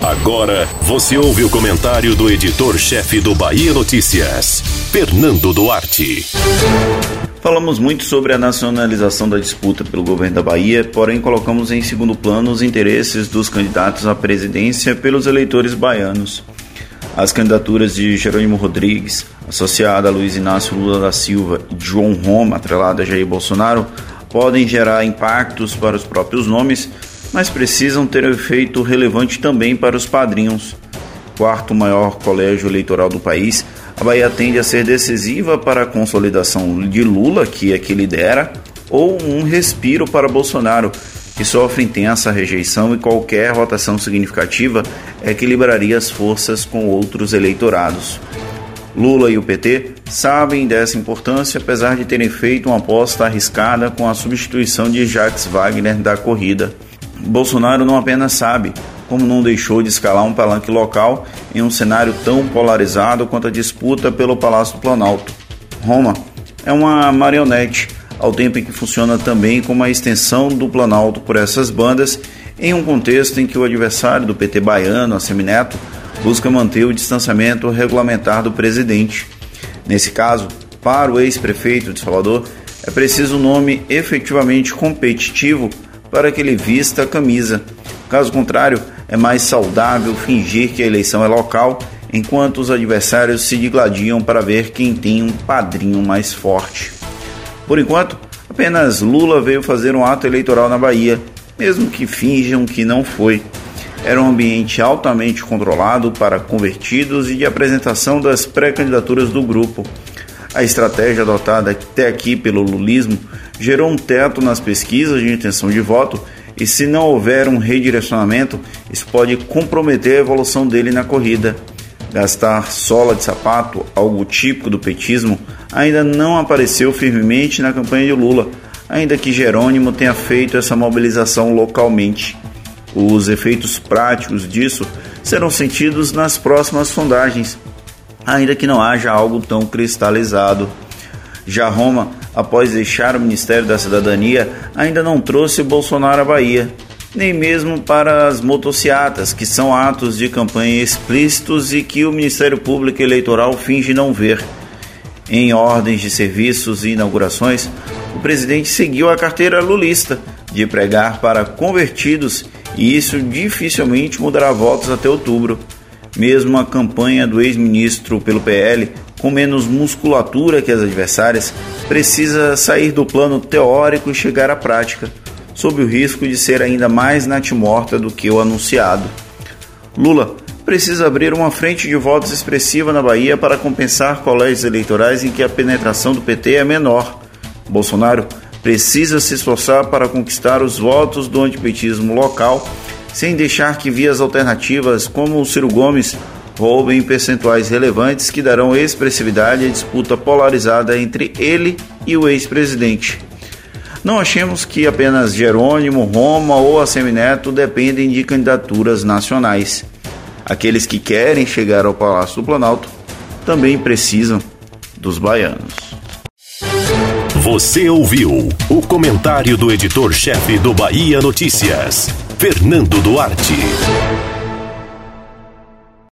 Agora você ouve o comentário do editor-chefe do Bahia Notícias, Fernando Duarte. Falamos muito sobre a nacionalização da disputa pelo governo da Bahia, porém colocamos em segundo plano os interesses dos candidatos à presidência pelos eleitores baianos. As candidaturas de Jerônimo Rodrigues, associada a Luiz Inácio Lula da Silva e João Roma, atrelada a Jair Bolsonaro, podem gerar impactos para os próprios nomes, mas precisam ter efeito relevante também para os padrinhos. Quarto maior colégio eleitoral do país, a Bahia tende a ser decisiva para a consolidação de Lula, que é que lidera, ou um respiro para Bolsonaro, que sofre intensa rejeição e qualquer votação significativa equilibraria as forças com outros eleitorados. Lula e o PT sabem dessa importância, apesar de terem feito uma aposta arriscada com a substituição de Jacques Wagner da corrida. Bolsonaro não apenas sabe, como não deixou de escalar um palanque local em um cenário tão polarizado quanto a disputa pelo Palácio do Planalto. Roma é uma marionete ao tempo em que funciona também como a extensão do Planalto por essas bandas, em um contexto em que o adversário do PT baiano, a Semineto, busca manter o distanciamento regulamentar do presidente. Nesse caso, para o ex-prefeito de Salvador, é preciso um nome efetivamente competitivo para que ele vista a camisa. Caso contrário, é mais saudável fingir que a eleição é local, enquanto os adversários se digladiam para ver quem tem um padrinho mais forte. Por enquanto, apenas Lula veio fazer um ato eleitoral na Bahia, mesmo que finjam que não foi. Era um ambiente altamente controlado para convertidos e de apresentação das pré-candidaturas do grupo. A estratégia adotada até aqui pelo lulismo gerou um teto nas pesquisas de intenção de voto e, se não houver um redirecionamento, isso pode comprometer a evolução dele na corrida. Gastar sola de sapato, algo típico do petismo, ainda não apareceu firmemente na campanha de Lula, ainda que Jerônimo tenha feito essa mobilização localmente. Os efeitos práticos disso serão sentidos nas próximas sondagens, ainda que não haja algo tão cristalizado. Já Roma, após deixar o Ministério da Cidadania, ainda não trouxe Bolsonaro à Bahia nem mesmo para as motociatas, que são atos de campanha explícitos e que o Ministério Público Eleitoral finge não ver. Em ordens de serviços e inaugurações, o presidente seguiu a carteira lulista de pregar para convertidos e isso dificilmente mudará votos até outubro. Mesmo a campanha do ex-ministro pelo PL, com menos musculatura que as adversárias, precisa sair do plano teórico e chegar à prática sob o risco de ser ainda mais natimorta do que o anunciado. Lula precisa abrir uma frente de votos expressiva na Bahia para compensar colégios eleitorais em que a penetração do PT é menor. Bolsonaro precisa se esforçar para conquistar os votos do antipetismo local, sem deixar que vias alternativas como o Ciro Gomes roubem percentuais relevantes que darão expressividade à disputa polarizada entre ele e o ex-presidente. Não achemos que apenas Jerônimo, Roma ou Assemineto dependem de candidaturas nacionais. Aqueles que querem chegar ao Palácio do Planalto também precisam dos baianos. Você ouviu o comentário do editor-chefe do Bahia Notícias, Fernando Duarte.